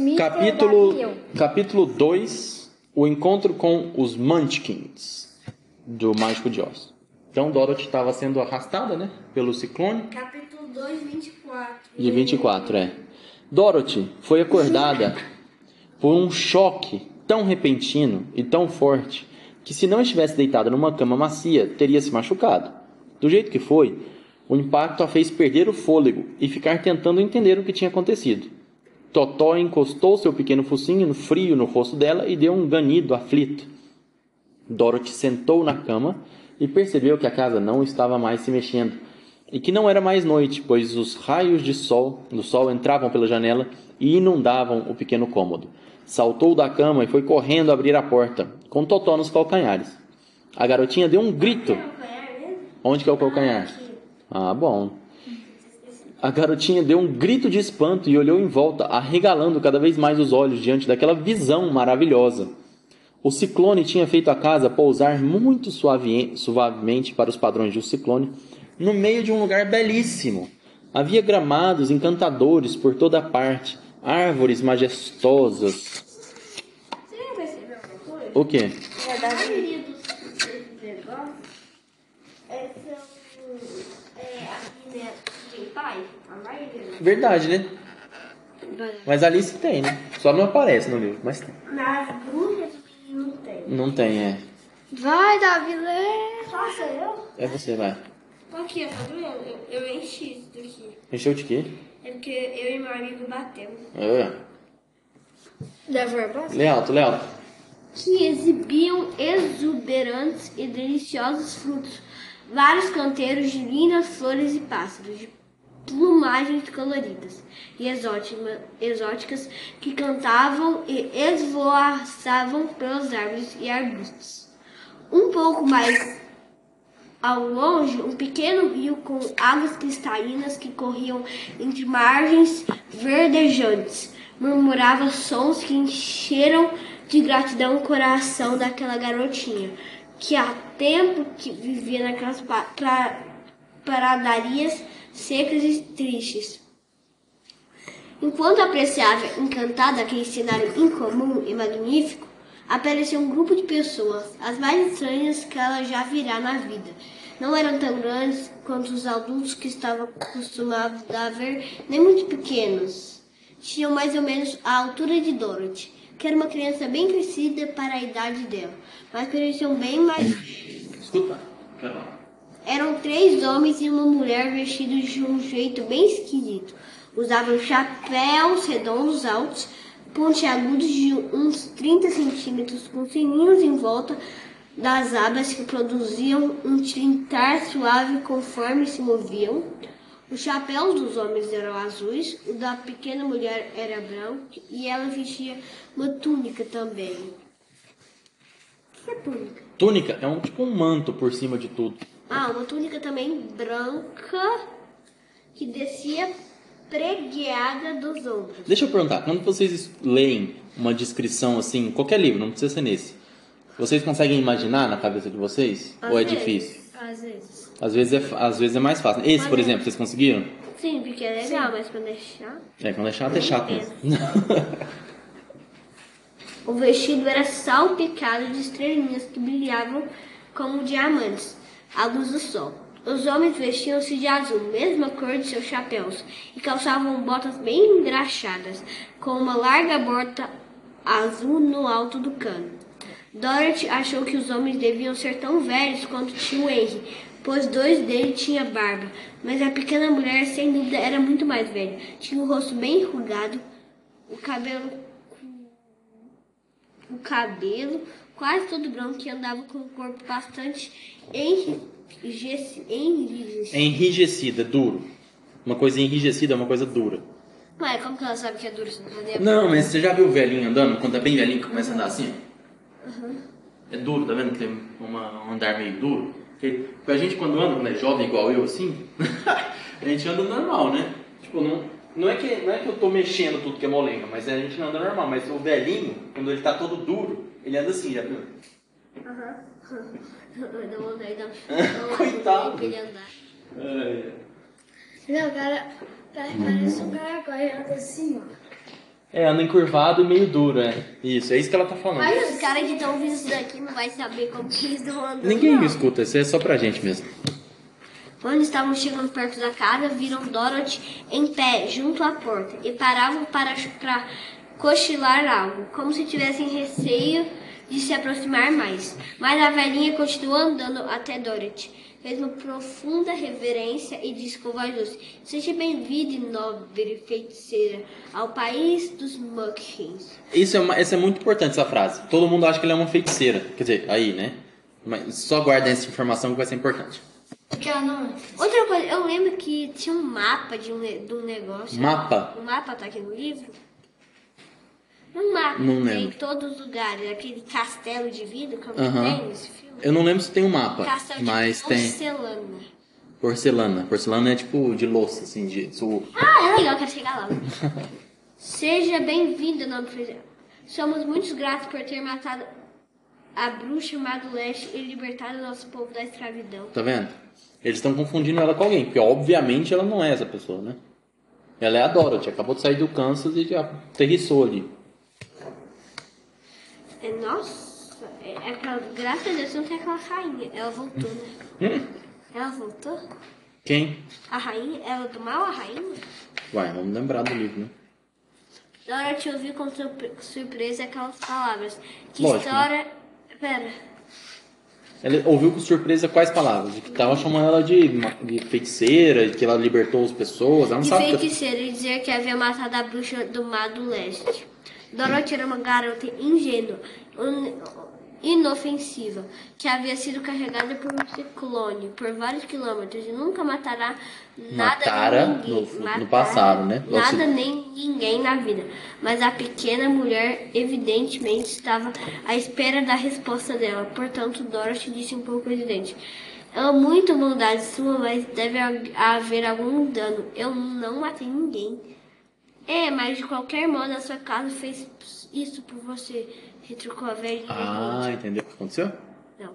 Mr. Capítulo, capítulo 2 O encontro com os Munchkins do Mágico de Oz. Então Dorothy estava sendo arrastada, né? Pelo ciclone. Capítulo 2, 24. De 24, é. Dorothy foi acordada por um choque tão repentino e tão forte que, se não estivesse deitada numa cama macia, teria se machucado. Do jeito que foi, o impacto a fez perder o fôlego e ficar tentando entender o que tinha acontecido. Totó encostou seu pequeno focinho no frio no rosto dela e deu um ganido aflito. Dorothy sentou na cama e percebeu que a casa não estava mais se mexendo e que não era mais noite, pois os raios de sol do sol entravam pela janela e inundavam o pequeno cômodo. Saltou da cama e foi correndo abrir a porta, com Totó nos calcanhares. A garotinha deu um grito. Onde que é o calcanhar? Ah, bom. A garotinha deu um grito de espanto e olhou em volta, arregalando cada vez mais os olhos diante daquela visão maravilhosa. O ciclone tinha feito a casa pousar muito suave- suavemente para os padrões de um ciclone, no meio de um lugar belíssimo. Havia gramados encantadores por toda a parte, árvores majestosas. Você já percebeu uma coisa? O quê? Maioria dos desses negócios é, são é, aqui, né, tem pai, a maioria. Verdade, né? Mas Alice tem, né? Só não aparece no livro, mas tem. Nas bruxas não tem. Não tem, é. Vai, Davi, lê. Só sou eu? É você, vai. Aqui, doendo? Eu, eu enchi isso daqui. Encheu de quê? É porque eu e meu amigo batemos. É. Deve ser Lê alto, lê alto. que exibiam exuberantes e deliciosos frutos, vários canteiros de lindas flores e pássaros, de plumagens coloridas e exótima- exóticas que cantavam e esvoaçavam pelas árvores e arbustos. Um pouco mais ao longe, um pequeno rio com águas cristalinas que corriam entre margens verdejantes murmurava sons que encheram de gratidão o coração daquela garotinha, que há tempo que vivia naquelas pa- pra- pradarias secas e tristes. Enquanto apreciava encantada aquele cenário incomum e magnífico, apareceu um grupo de pessoas, as mais estranhas que ela já virá na vida. Não eram tão grandes quanto os adultos que estavam acostumados a ver, nem muito pequenos. Tinham mais ou menos a altura de Dorothy, que era uma criança bem crescida para a idade dela, mas pareciam bem mais Escuta. Eram três homens e uma mulher vestidos de um jeito bem esquisito. Usavam chapéus redondos altos, pontiagudos de uns 30 centímetros, com sininhos em volta das abas que produziam um tilintar suave conforme se moviam. Os chapéus dos homens eram azuis, o da pequena mulher era branco e ela vestia uma túnica também. O que é túnica? Túnica é um tipo um manto por cima de tudo. Ah, uma túnica também branca que descia pregueada dos ombros. Deixa eu perguntar, quando vocês leem uma descrição assim, qualquer livro, não precisa ser nesse, vocês conseguem imaginar na cabeça de vocês? Às ou é vezes. difícil? Às vezes. Às vezes, é, às vezes é mais fácil. Esse, por Mas é. exemplo, vocês conseguiram? Sim, porque é legal, mas quando é chato. É, quando é chato, é chato mesmo. O vestido era salpicado de estrelinhas que brilhavam como diamantes à luz do sol. Os homens vestiam-se de azul, mesma cor de seus chapéus, e calçavam botas bem engraxadas, com uma larga bota azul no alto do cano. Dorothy achou que os homens deviam ser tão velhos quanto tio Henry, pois dois deles tinham barba, mas a pequena mulher, sem dúvida, era muito mais velha. Tinha o rosto bem enrugado, o cabelo o cabelo quase todo branco e andava com o corpo bastante enrijeci- enrijecido. É enrijecida, duro. Uma coisa enrijecida é uma coisa dura. Ué, como que ela sabe que é duro? Você não? Não, mas você já viu o velhinho andando? Quando é bem velhinho que começa a andar assim? É duro, tá vendo que tem uma, um andar meio duro? Porque, porque a gente quando anda, quando é jovem igual eu assim, a gente anda normal, né? Tipo, não, não, é que, não é que eu tô mexendo tudo que é molenga, mas a gente não anda normal. Mas o velhinho, quando ele tá todo duro, ele anda assim, já viu? Aham. Eu dou vontade de Coitado. É. Não, cara, pa- parece um caracol, ele anda assim, ó. É, anda encurvado e meio duro, é. Isso, é isso que ela tá falando. Mas os caras que estão ouvindo isso daqui não vai saber como que eles estão andando. Ninguém não. me escuta, isso é só pra gente mesmo. Quando estavam chegando perto da casa, viram Dorothy em pé junto à porta e paravam para, para cochilar algo, como se tivessem receio de se aproximar mais. Mas a velhinha continuou andando até Dorothy. Fez uma profunda reverência e disse com voz doce: Seja bem-vinda, nobre feiticeira, ao país dos Muckins. Isso é, uma, essa é muito importante, essa frase. Todo mundo acha que ela é uma feiticeira. Quer dizer, aí, né? Mas só guardem essa informação que vai ser importante. Porque ela não é. Outra coisa, eu lembro que tinha um mapa de um, de um negócio. Mapa? O mapa tá aqui no livro? Um mapa Não tem em lembro. todos os lugares. Aquele castelo de vidro que eu não tem nesse filme. Eu não lembro se tem um mapa, Castelo mas de tem porcelana. porcelana. Porcelana é tipo de louça, assim, de Ah, é legal, quero chegar lá. Seja bem-vindo, nome presidente. Somos muito gratos por ter matado a bruxa má do leste e libertado o nosso povo da escravidão. Tá vendo? Eles estão confundindo ela com alguém, porque obviamente ela não é essa pessoa, né? Ela é a Dorothy, acabou de sair do Kansas e já aterrissou ali. É, nossa, é, é aquela, graças a Deus não tem aquela rainha. Ela voltou, né? Hum? Ela voltou? Quem? A rainha? Ela do mal, a rainha? Vai, vamos lembrar do livro, né? Dorothy ouviu com surpre- surpresa aquelas palavras. Que Lógico, história... Pera. Ela ouviu com surpresa quais palavras? Que tava chamando ela de, de feiticeira, que ela libertou as pessoas. Ela não De sabe. que- feiticeira e dizer que havia matado a bruxa do mar do leste. Dorothy era uma garota ingênua, inofensiva, que havia sido carregada por um ciclone por vários quilômetros e nunca matará nada Matara nem ninguém. no- no passado, né? Nada nem ninguém na vida. Mas a pequena mulher evidentemente estava à espera da resposta dela. Portanto, Dorothy disse um pouco evidente. É muito bondade sua, mas deve ha- haver algum dano. Eu não matei ninguém. É, mas de qualquer modo a sua casa fez isso por você. Retrucou a velhinha. Ah, entendeu o que aconteceu? Não.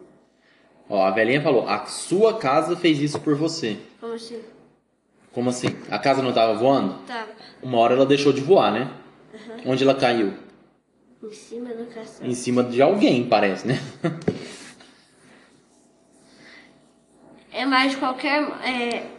Ó, a velhinha falou: a sua casa fez isso por você. Como assim? Como assim? A casa não tava voando? Tava Uma hora ela deixou de voar, né? Onde ela caiu? em cima do castelo. Em cima de alguém, parece, né? É mais de qualquer. É...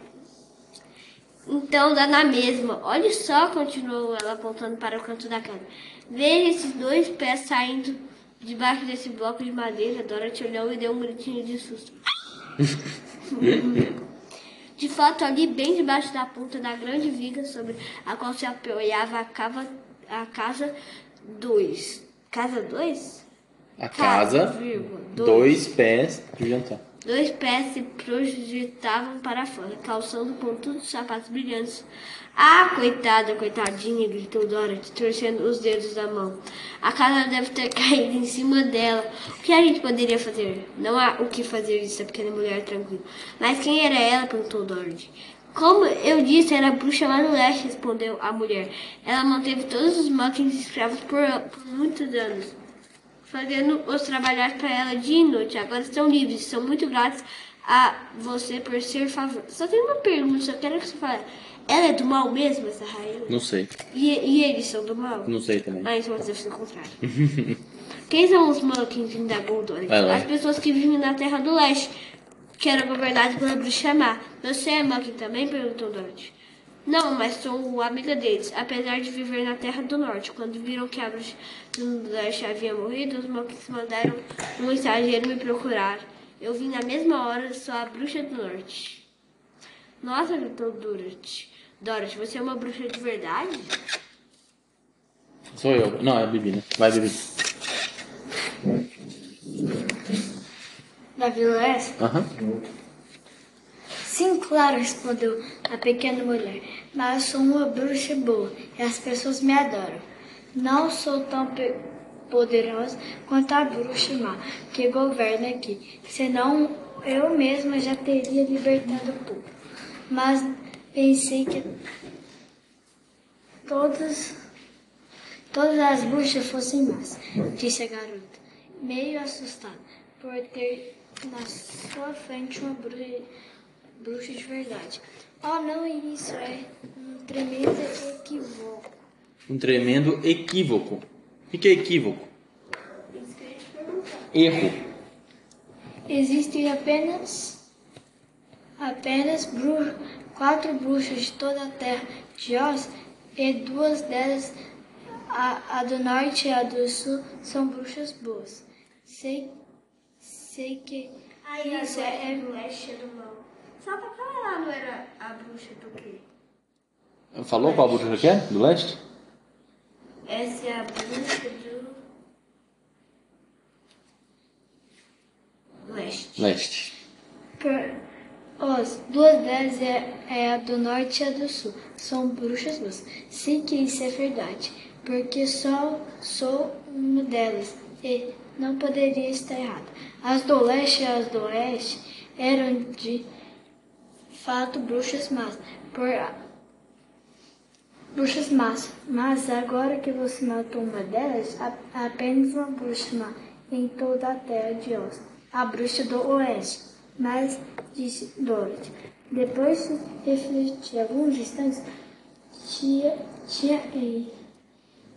Então dá na mesma. Olha só, continuou ela apontando para o canto da casa. Veja esses dois pés saindo debaixo desse bloco de madeira. Dorothy olhou e deu um gritinho de susto. De fato, ali, bem debaixo da ponta da grande viga sobre a qual se apoiava a, cava, a casa 2. Casa 2? A casa, vírgula, dois pés de jantar. Dois pés se projetavam para fora, calçando pontudos sapatos brilhantes. Ah, coitada, coitadinha, gritou Dorothy, torcendo os dedos da mão. A casa deve ter caído em cima dela. O que a gente poderia fazer? Não há o que fazer, disse a pequena mulher tranquila. Mas quem era ela? perguntou Dorothy. Como eu disse, era a bruxa lá no leste, respondeu a mulher. Ela manteve todos os Muckins escravos por, por muitos anos fazendo os trabalhar para ela dia e noite. Agora estão livres. São muito gratos a você por ser favor. Só tem uma pergunta, só quero que você fale. Ela é do mal mesmo, essa rainha? Não sei. E, e eles são do mal? Não sei também. Ah, então deve ser o contrário. Quem são os Dorothy? Vai lá. As pessoas que vivem na Terra do Leste, que eram governadas pela bruxa má. Você é Muckin também? perguntou Dorothy. Não, mas sou amiga deles, apesar de viver na Terra do Norte. Quando viram que a bruxa do havia morrido, os Muckins mandaram um mensageiro me procurar. Eu vim na mesma hora, sou a bruxa do Norte. Nossa, gritou Dorothy. Dorothy, você é uma bruxa de verdade? Sou eu. Não, é a Bibi, né? Vai, Bibi. Da Vila S? Aham. Sim, claro, respondeu a pequena mulher. Mas eu sou uma bruxa boa e as pessoas me adoram. Não sou tão poderosa quanto a bruxa má que governa aqui. Senão eu mesma já teria libertado o povo. Mas pensei que todas, todas as bruxas fossem más, disse a garota, meio assustada por ter na sua frente uma bruxa, bruxa de verdade. Oh, não, isso é um tremendo equívoco. Um tremendo equívoco. O que é equívoco? Erro. Existem apenas apenas bru- quatro bruxas de toda a terra de Oz e duas delas, a, a do norte e a do sul, são bruxas boas. Sei, sei que Aí a isso bruxa é, do leste é do mal. Só pra falar, não era a bruxa do quê? Falou qual bruxa que é? Do leste? Essa é a bruxa do leste. Leste. Por, Oz, duas delas é, é a do norte e a do sul. São bruxas boas. Sei que isso é verdade, porque só sou uma delas e não poderia estar errada. As do leste e as do oeste eram de fato bruxas más. Por, bruxas más. Mas agora que você matou uma delas, apenas uma bruxa má em toda a terra de Oz. A bruxa do oeste. Mas, disse Dorothy, depois de refletir alguns instantes, tia, tia e,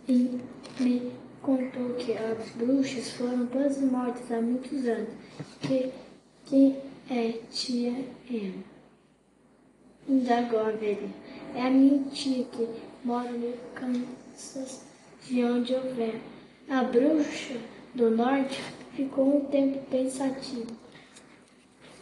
e me contou que as bruxas foram todas mortas há muitos anos. Que, quem é tia Emma? Velha. É a minha tia que mora no Kansas, de onde eu venho. A bruxa do norte ficou um tempo pensativo,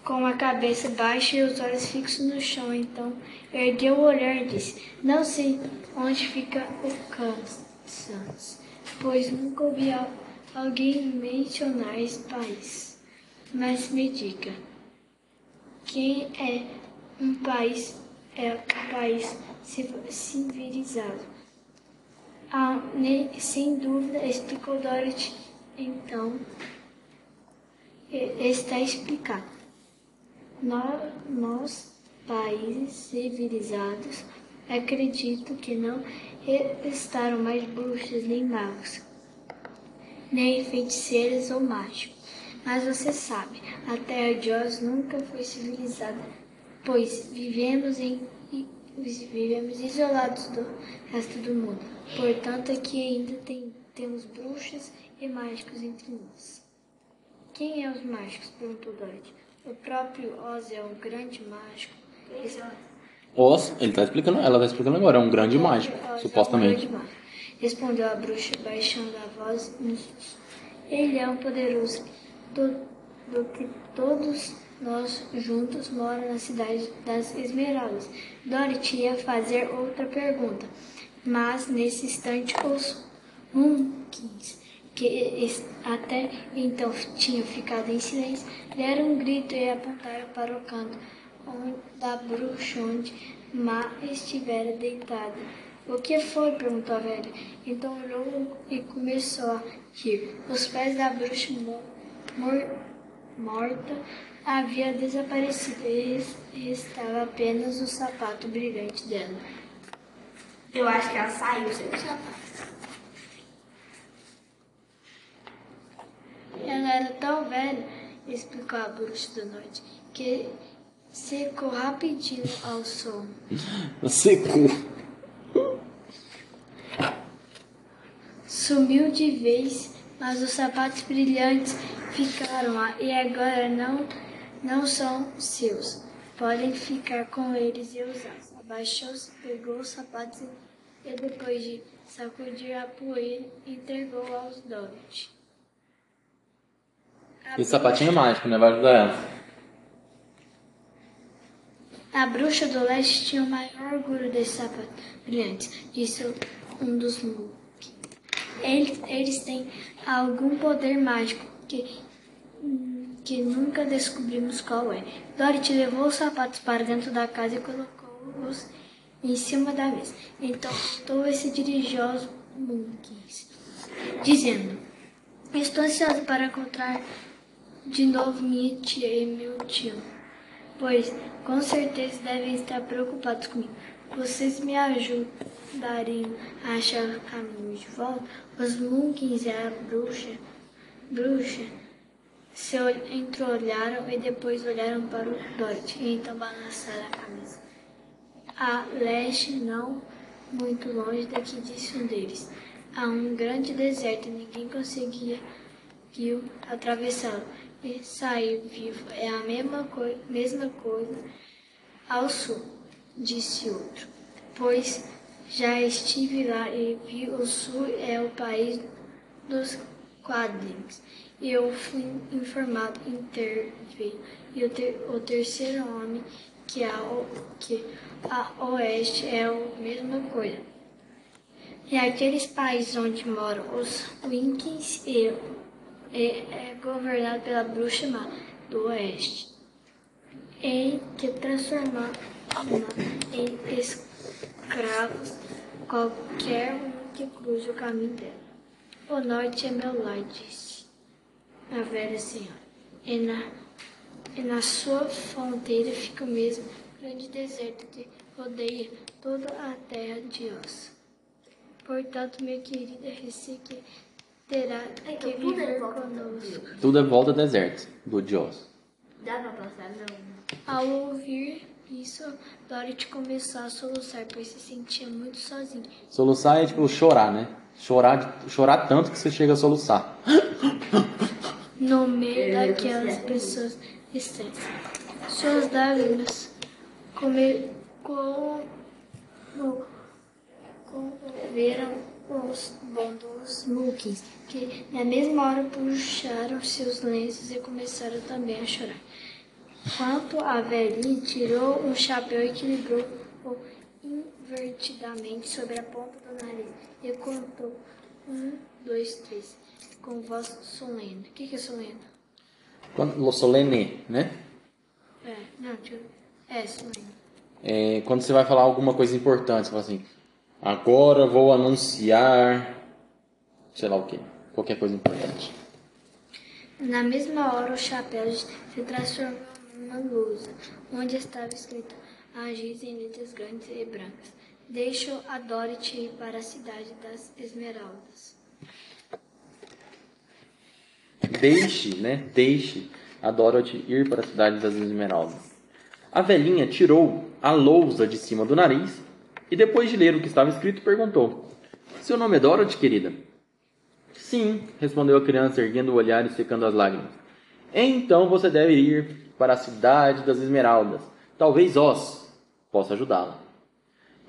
com a cabeça baixa e os olhos fixos no chão. Então ergueu o olhar e disse: Não sei onde fica o Kansas, pois nunca ouvi al- alguém mencionar esse país. Mas me diga, quem é um país é um país civ- civilizado. Ah, sem dúvida, explicou Dorothy. Então, e- está explicado. Nós, nós, países civilizados, acredito que não restaram mais bruxas nem magos, nem feiticeiras ou mágicos. Mas você sabe, a Terra de Oz nunca foi civilizada, pois vivemos em vivemos isolados do resto do mundo. Portanto, aqui ainda tem, temos bruxas e mágicos entre nós. Quem é os mágicos? perguntou Dorothy. O próprio Oz é um grande mágico. Oz, ele tá explicando, ela tá explicando agora, é um grande mágico, Oz é um supostamente. grande mágico. Respondeu a bruxa, baixando a voz. Ele é um poderoso do, do que todos nós juntos mora na cidade das Esmeraldas. Dorothy ia fazer outra pergunta, mas nesse instante os Monkeys, que até então tinham ficado em silêncio, deram um grito e apontaram para o canto da bruxa onde Má estivera deitada. O que foi? perguntou a velha. Então olhou e começou a rir. Os pés da bruxa mo- mor- morta havia desaparecido e estava apenas o sapato brilhante dela. Eu acho que ela saiu sem o sapato. Ela era tão velha, explicou a bruxa do norte, que secou rapidinho ao som. Secou. Sumiu de vez, mas os sapatos brilhantes ficaram lá e agora não, não são seus. Podem ficar com eles e usá-los. Abaixou-se, pegou os sapatos e, e depois de sacudir a poeira, entregou aos Dorothy. A Esse sapatinho é mágico, né? Vai ajudar ela. A bruxa do leste tinha o maior orgulho desses sapatos brilhantes, disse um dos Mook. Eles, eles têm algum poder mágico que, que nunca descobrimos qual é. Dorothy levou os sapatos para dentro da casa e colocou-os em cima da mesa. Então voltou se dirigiu aos Monkeys, dizendo: Estou ansiosa para encontrar de novo minha tia e meu tio pois com certeza devem estar preocupados comigo. Vocês me ajudariam a achar o caminho de volta? Os Munkins e a bruxa, bruxa se ol- entreolharam e depois olharam para o Dorothy e então balançaram a cabeça. A leste não muito longe daqui, disse um deles. Há um grande deserto e ninguém conseguia viu, atravessá-lo e sair vivo. É a mesma, coi mesma coisa ao sul, disse outro. Pois já estive lá e vi o sul é o país dos quadrinhos. Eu fui informado interveio. E o, ter, o terceiro homem, que a, que a oeste é a mesma coisa. E aqueles países onde moram os Winkies e, e é governado pela bruxa má do oeste, em que transformar em escravos qualquer um que cruze o caminho dela. O norte é meu lar, disse a velha senhora. E na, e na sua fronteira fica o mesmo grande deserto que rodeia toda a terra de Oz. Portanto, minha querida Recife terá que tudo é viver volta conosco. Tudo é volta ao deserto do Dios. Dá pra passar, não. Ao ouvir isso, Dorothy começou a soluçar, pois se sentia muito sozinha. Soluçar é tipo chorar, né? Chorar, chorar tanto que você chega a soluçar. No meio daquelas pessoas estranhas. Suas lágrimas come, com, no- comoveram os bondos Mookins, que na mesma hora puxaram seus lenços e começaram também a chorar. Quanto a velhinha tirou um chapéu e equilibrou-o invertidamente sobre a ponta do nariz e contou um, dois, três, com voz solene. O que, que é solene? Quando, lo solene, né? É, não, eu... É, solene. É, quando você vai falar alguma coisa importante, você fala assim, agora vou anunciar, sei lá o que, qualquer coisa importante. Na mesma hora, o chapéu se transformou numa lousa, onde estava escrito a giz em letras grandes e brancas. Deixo a Dorothy ir para a cidade das Esmeraldas. Deixe, né? Deixe a Dorothy ir para a cidade das Esmeraldas. A velhinha tirou a lousa de cima do nariz e, depois de ler o que estava escrito, perguntou: Seu nome é Dorothy, querida? Sim, respondeu a criança, erguendo o olhar e secando as lágrimas. Então você deve ir para a cidade das Esmeraldas. Talvez Oz possa ajudá-la.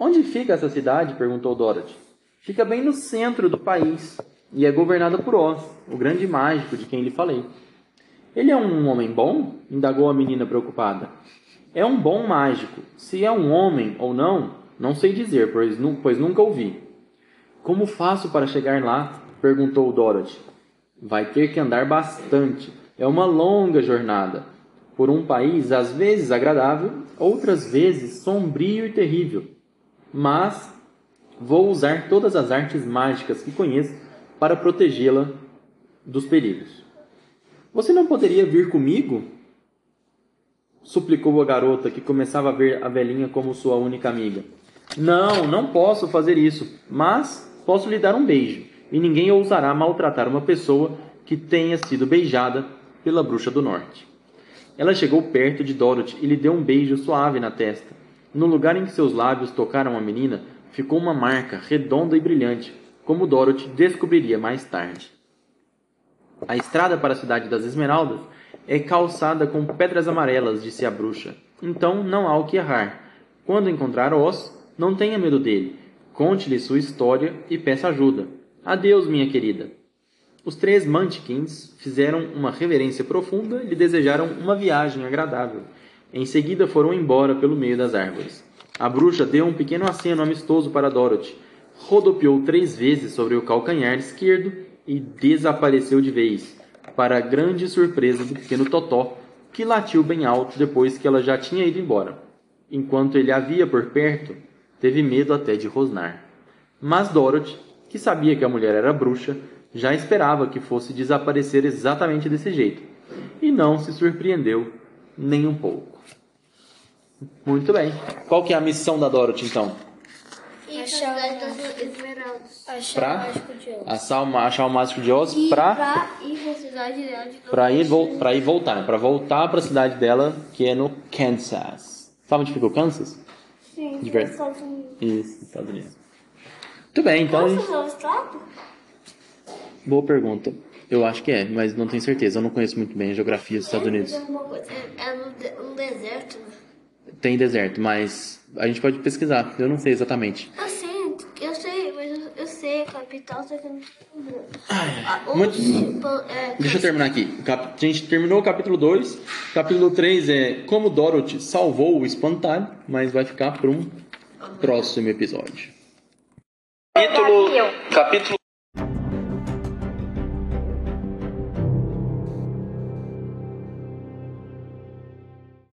Onde fica essa cidade? perguntou Dorothy. Fica bem no centro do país e é governada por Oz, o grande mágico de quem lhe falei. Ele é um homem bom? indagou a menina preocupada. É um bom mágico. Se é um homem ou não, não sei dizer, pois, nu- pois nunca ouvi. Como faço para chegar lá? perguntou Dorothy. Vai ter que andar bastante. É uma longa jornada. Por um país às vezes agradável, outras vezes sombrio e terrível. Mas vou usar todas as artes mágicas que conheço para protegê-la dos perigos. Você não poderia vir comigo? suplicou a garota, que começava a ver a velhinha como sua única amiga. Não, não posso fazer isso, mas posso lhe dar um beijo, e ninguém ousará maltratar uma pessoa que tenha sido beijada pela bruxa do norte. Ela chegou perto de Dorothy e lhe deu um beijo suave na testa. No lugar em que seus lábios tocaram a menina, ficou uma marca redonda e brilhante, como Dorothy descobriria mais tarde. A estrada para a cidade das Esmeraldas é calçada com pedras amarelas, disse a bruxa. Então não há o que errar. Quando encontrar Oz, não tenha medo dele. Conte-lhe sua história e peça ajuda. Adeus, minha querida. Os três Mantikins fizeram uma reverência profunda e lhe desejaram uma viagem agradável. Em seguida foram embora pelo meio das árvores. A bruxa deu um pequeno aceno amistoso para Dorothy, rodopiou três vezes sobre o calcanhar esquerdo e desapareceu de vez, para a grande surpresa do pequeno Totó, que latiu bem alto depois que ela já tinha ido embora. Enquanto ele a via por perto, teve medo até de rosnar. Mas Dorothy, que sabia que a mulher era bruxa, já esperava que fosse desaparecer exatamente desse jeito, e não se surpreendeu nem um pouco. Muito bem. Qual que é a missão da Dorothy, então? Achar a o o mágico de Oz. Achar o, achar o mágico de Oz pra, pra ir pra cidade dela de novo. pra, ir, voltar, né? Pra voltar pra cidade dela, que é no Kansas. Sabe onde fica o Kansas? Sim, de verdade. Estados Unidos. Isso, Estados Unidos. Muito bem, então. a gente- fazer um estado? Boa pergunta. Eu acho que é, mas não tenho certeza. Eu não conheço muito bem a geografia dos Estados Unidos. É, é um deserto, né? Tem deserto, mas a gente pode pesquisar. Eu não sei exatamente. Eu sei, eu sei, mas eu, eu sei capital, só que eu não. Ah, muito- pô, é, Deixa eu terminar aqui. Cap- A gente terminou o capítulo 2. Capítulo 3 é como Dorothy salvou o espantalho, mas vai ficar para um próximo episódio. Capítulo, capítulo